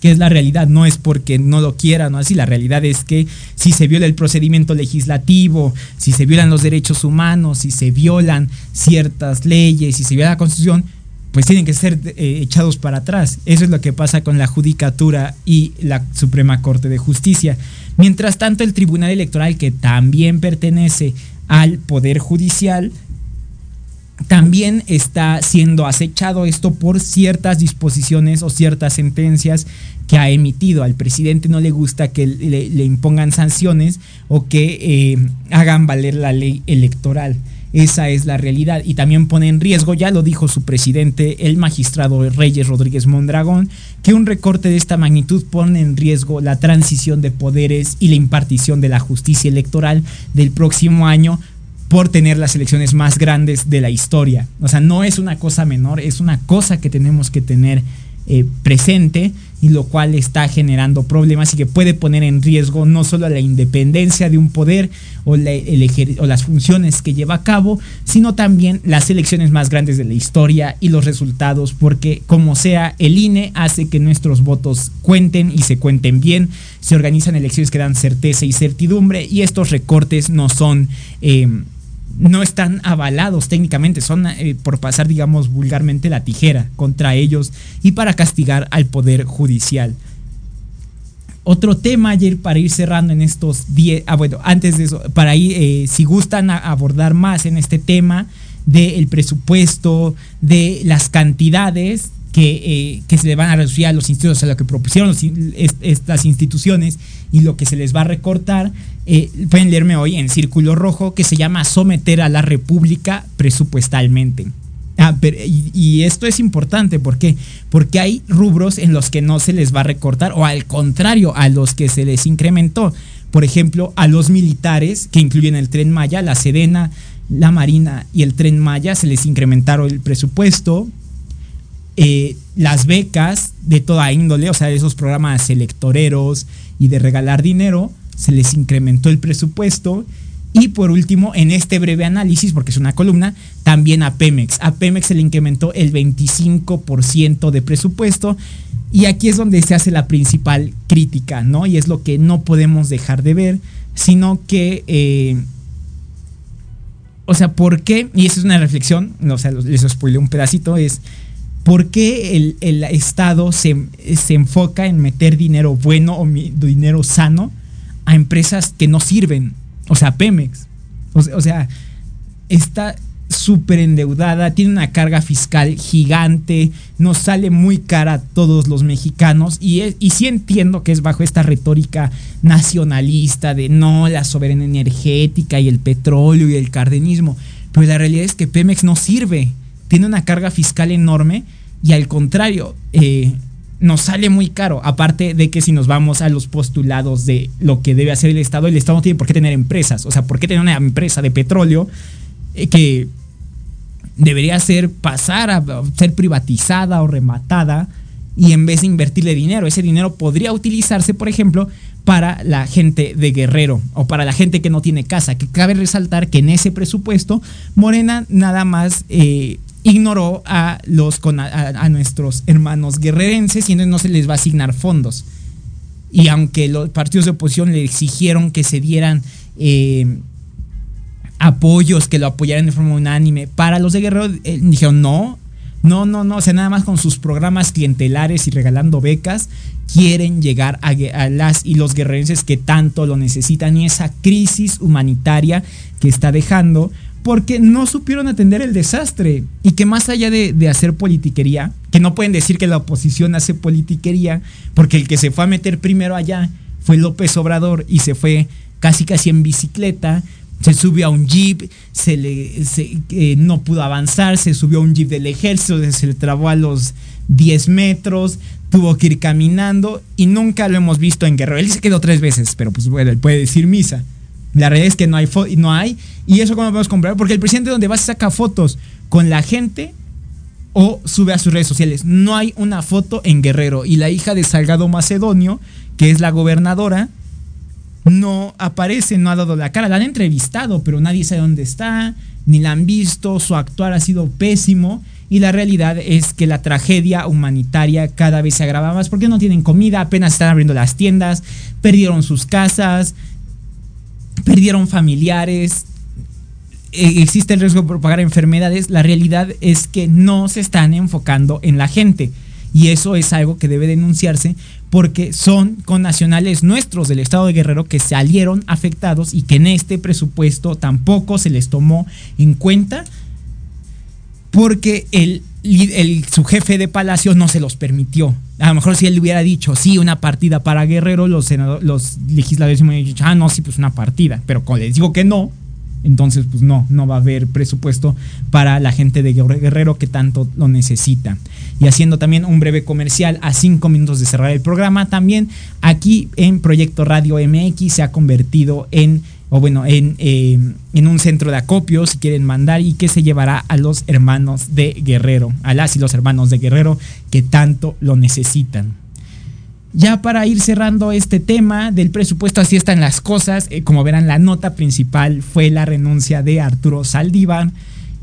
Speaker 2: que es la realidad, no es porque no lo quieran o así, la realidad es que si se viola el procedimiento legislativo, si se violan los derechos humanos, si se violan ciertas leyes, si se viola la constitución, pues tienen que ser eh, echados para atrás. Eso es lo que pasa con la Judicatura y la Suprema Corte de Justicia. Mientras tanto, el Tribunal Electoral, que también pertenece al Poder Judicial, también está siendo acechado esto por ciertas disposiciones o ciertas sentencias que ha emitido. Al presidente no le gusta que le, impongan sanciones o que eh, hagan valer la ley electoral. Esa es la realidad y también pone en riesgo, ya lo dijo su presidente, el magistrado Reyes Rodríguez Mondragón, que un recorte de esta magnitud pone en riesgo la transición de poderes y la impartición de la justicia electoral del próximo año por tener las elecciones más grandes de la historia. O sea, no es una cosa menor, es una cosa que tenemos que tener eh, presente y lo cual está generando problemas y que puede poner en riesgo no solo la independencia de un poder o, o, las funciones que lleva a cabo, sino también las elecciones más grandes de la historia y los resultados, porque como sea, el INE hace que nuestros votos cuenten y se cuenten bien, se organizan elecciones que dan certeza y certidumbre y estos recortes no son... Eh, no están avalados técnicamente, son eh, por pasar, digamos, vulgarmente la tijera contra ellos y para castigar al Poder Judicial. Otro tema, ayer, para ir cerrando en estos 10, ah, bueno, antes de eso, para ir, eh, si gustan abordar más en este tema del presupuesto, de las cantidades, que, eh, se le van a reducir a los institutos, a lo que propusieron estas instituciones y lo que se les va a recortar, eh, pueden leerme hoy en Círculo Rojo, que se llama Someter a la República presupuestalmente. Ah, y, esto es importante, ¿por qué? Porque hay rubros en los que no se les va a recortar, o al contrario, a los que se les incrementó. Por ejemplo, a los militares, que incluyen el tren Maya, la Sedena, la Marina y el tren Maya, se les incrementaron el presupuesto. Eh, las becas de toda índole, o sea, esos programas electoreros y de regalar dinero, se les incrementó el presupuesto. Y por último, en este breve análisis, porque es una columna, también a Pemex. A Pemex se le incrementó el 25% de presupuesto. Y aquí es donde se hace la principal crítica, ¿no? Y es lo que no podemos dejar de ver, sino que eh, o sea, ¿por qué? Y esa es una reflexión, o sea, les spoilé un pedacito, es ¿Por qué el, Estado se, enfoca en meter dinero bueno o dinero sano a empresas que no sirven? O sea, Pemex. O, sea, está súper endeudada, tiene una carga fiscal gigante, nos sale muy cara a todos los mexicanos y, y sí entiendo que es bajo esta retórica nacionalista de no, la soberanía energética y el petróleo y el cardenismo, pero la realidad es que Pemex no sirve tiene una carga fiscal enorme y al contrario, eh, nos sale muy caro. Aparte de que si nos vamos a los postulados de lo que debe hacer el Estado, el Estado no tiene por qué tener empresas. O sea, ¿por qué tener una empresa de petróleo eh, que debería ser pasar a ser privatizada o rematada? Y en vez de invertirle dinero, ese dinero podría utilizarse, por ejemplo, para la gente de Guerrero o para la gente que no tiene casa. Que cabe resaltar que en ese presupuesto Morena nada más eh, ignoró a, los, a, nuestros hermanos guerrerenses y entonces no se les va a asignar fondos. Y aunque los partidos de oposición le exigieron que se dieran eh, apoyos, que lo apoyaran de forma unánime para los de Guerrero, eh, dijeron no, no, no, no, o sea, nada más con sus programas clientelares y regalando becas, quieren llegar a, a, las y los guerrerenses que tanto lo necesitan y esa crisis humanitaria que está dejando porque no supieron atender el desastre y que más allá de, hacer politiquería, que no pueden decir que la oposición hace politiquería, porque el que se fue a meter primero allá fue López Obrador y se fue casi casi en bicicleta, se subió a un jeep, se le, eh, no pudo avanzar, se subió a un jeep del ejército, se le trabó a los 10 metros, tuvo que ir caminando y nunca lo hemos visto en Guerrero. Él se quedó tres veces, pero pues bueno, él puede decir misa. La realidad es que no hay, no hay. Y eso cómo podemos comprar. Porque el presidente donde va saca fotos con la gente o sube a sus redes sociales. No hay una foto en Guerrero. Y la hija de Salgado Macedonio, que es la gobernadora, no aparece, no ha dado la cara. La han entrevistado, pero nadie sabe dónde está, ni la han visto. Su actuar ha sido pésimo. y la realidad es que la tragedia humanitaria cada vez se agrava más porque no tienen comida, apenas están abriendo las tiendas, perdieron sus casas, perdieron familiares, e, existe el riesgo de propagar enfermedades, la realidad es que no se están enfocando en la gente. Y eso es algo que debe denunciarse porque son connacionales nuestros del estado de Guerrero que salieron afectados y que en este presupuesto tampoco se les tomó en cuenta porque el, su jefe de palacio no se los permitió. A lo mejor si él hubiera dicho, sí, una partida para Guerrero, los, los legisladores hubieran dicho, ah, no, sí, pues una partida. Pero cuando les digo que no, entonces pues no, no va a haber presupuesto para la gente de Guerrero que tanto lo necesita. Y haciendo también un breve comercial a cinco minutos de cerrar el programa, también aquí en Proyecto Radio MX se ha convertido en o bueno, en, eh, en, un centro de acopio si quieren mandar y que se llevará a los hermanos de Guerrero, a las y los hermanos de Guerrero que tanto lo necesitan. Ya para ir cerrando este tema del presupuesto, así están las cosas. Eh, como verán, la nota principal fue la renuncia de Arturo Saldívar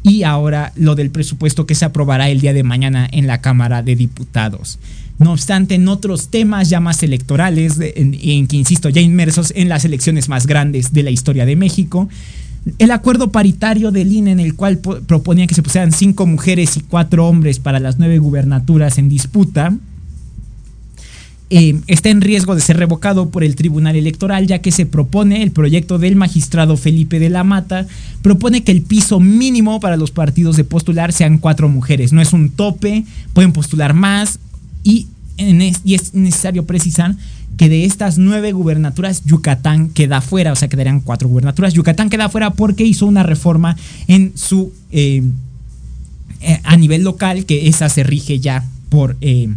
Speaker 2: y ahora lo del presupuesto que se aprobará el día de mañana en la Cámara de Diputados. No obstante, en otros temas ya más electorales, en, que insisto, ya inmersos en las elecciones más grandes de la historia de México, el acuerdo paritario del INE en el cual proponía que se pusieran cinco mujeres y cuatro hombres para las nueve gubernaturas en disputa, eh, está en riesgo de ser revocado por el Tribunal Electoral, ya que se propone el proyecto del magistrado Felipe de la Mata, propone que el piso mínimo para los partidos de postular sean cuatro mujeres. No es un tope, pueden postular más y, es necesario precisar que de estas nueve gubernaturas, Yucatán queda fuera, o sea, quedarían cuatro gubernaturas. Yucatán queda fuera porque hizo una reforma en su. Eh, eh, a nivel local, que esa se rige ya por, eh,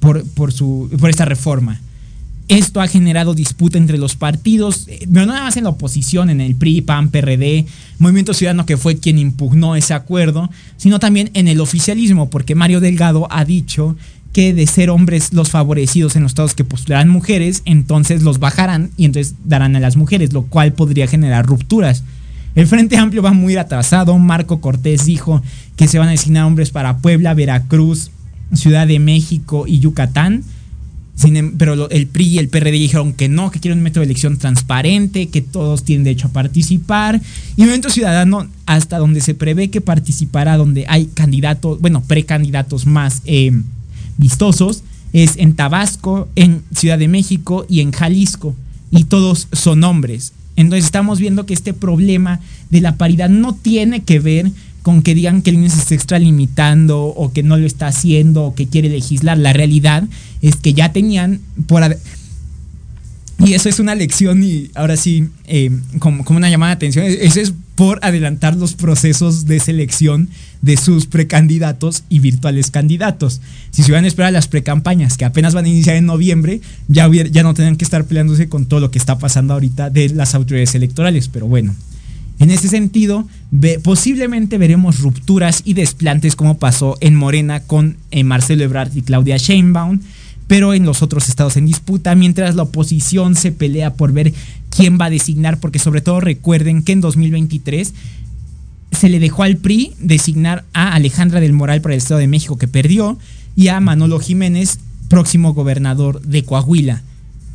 Speaker 2: por, por, su, por esta reforma. Esto ha generado disputa entre los partidos, pero no nada más en la oposición, en el PRI, PAN, PRD, Movimiento Ciudadano, que fue quien impugnó ese acuerdo, sino también en el oficialismo, porque Mario Delgado ha dicho que de ser hombres los favorecidos en los estados que postularán mujeres, entonces los bajarán y entonces darán a las mujeres, lo cual podría generar rupturas. El Frente Amplio va muy atrasado. Marco Cortés dijo que se van a designar hombres para Puebla, Veracruz, Ciudad de México y Yucatán. Em, pero el PRI y el PRD dijeron que no, que quieren un método de elección transparente, que todos tienen derecho a participar. Y Movimiento Ciudadano, hasta donde se prevé que participará, donde hay candidatos, bueno, precandidatos más eh, vistosos es en Tabasco, en Ciudad de México y en Jalisco. Y todos son hombres. Entonces estamos viendo que este problema de la paridad no tiene que ver con que digan que el INE se está extralimitando o que no lo está haciendo o que quiere legislar. La realidad es que ya tenían por... Y eso es una lección y ahora sí, eh, como, como, una llamada de atención, eso es por adelantar los procesos de selección de sus precandidatos y virtuales candidatos. Si se a esperar las precampañas que apenas van a iniciar en noviembre, ya, ya no tendrán que estar peleándose con todo lo que está pasando ahorita de las autoridades electorales. Pero bueno, en ese sentido, posiblemente veremos rupturas y desplantes como pasó en Morena con eh, Marcelo Ebrard y Claudia Sheinbaum pero en los otros estados en disputa, mientras la oposición se pelea por ver quién va a designar, porque sobre todo recuerden que en 2023 se le dejó al PRI designar a Alejandra del Moral para el Estado de México que perdió y a Manolo Jiménez, próximo gobernador de Coahuila.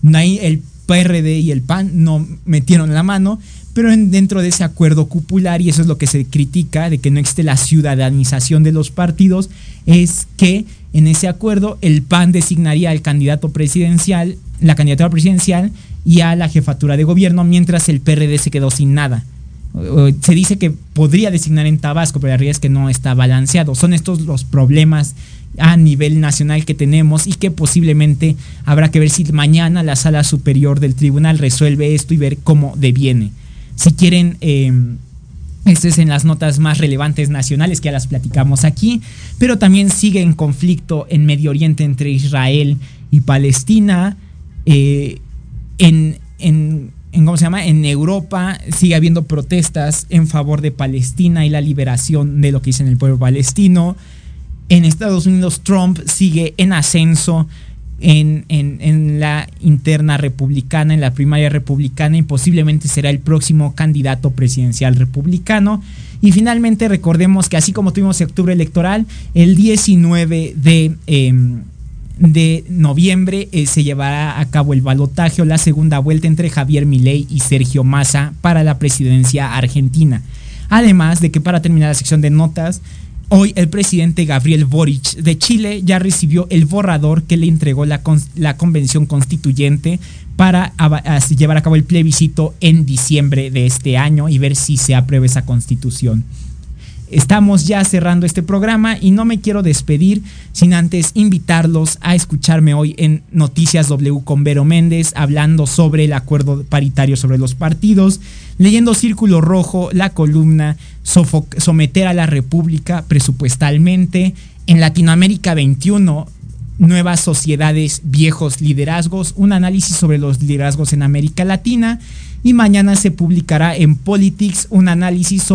Speaker 2: El PRD y el PAN no metieron la mano, pero dentro de ese acuerdo cupular, y eso es lo que se critica, de que no existe la ciudadanización de los partidos, es que en ese acuerdo el PAN designaría al candidato presidencial, la candidatura presidencial y a la jefatura de gobierno, mientras el PRD se quedó sin nada. Se dice que podría designar en Tabasco, pero la realidad es que no está balanceado. Son estos los problemas a nivel nacional que tenemos y que posiblemente habrá que ver si mañana la sala superior del tribunal resuelve esto y ver cómo deviene. Si quieren... Eh, esto es en las notas más relevantes nacionales que ya las platicamos aquí, pero también sigue en conflicto en Medio Oriente entre Israel y Palestina. Eh, en, en, ¿cómo se llama? En Europa sigue habiendo protestas en favor de Palestina y la liberación de lo que dicen el pueblo palestino. En Estados Unidos Trump sigue en ascenso en, la interna republicana, en la primaria republicana y posiblemente será el próximo candidato presidencial republicano. Y finalmente recordemos que así como tuvimos octubre electoral, el 19 de... Em, de noviembre eh, se llevará a cabo el balotaje o la segunda vuelta entre Javier Milei y Sergio Massa para la presidencia argentina. Además de que para terminar la sección de notas, hoy el presidente Gabriel Boric de Chile ya recibió el borrador que le entregó la, la convención constituyente para llevar a cabo el plebiscito en diciembre de este año y ver si se aprueba esa constitución. Estamos ya cerrando este programa y no me quiero despedir sin antes invitarlos a escucharme hoy en Noticias W con Vero Méndez hablando sobre el acuerdo paritario sobre los partidos, leyendo Círculo Rojo, la columna Someter a la República presupuestalmente, en Latinoamérica 21, Nuevas Sociedades, Viejos Liderazgos, un análisis sobre los liderazgos en América Latina y mañana se publicará en Politics un análisis sobre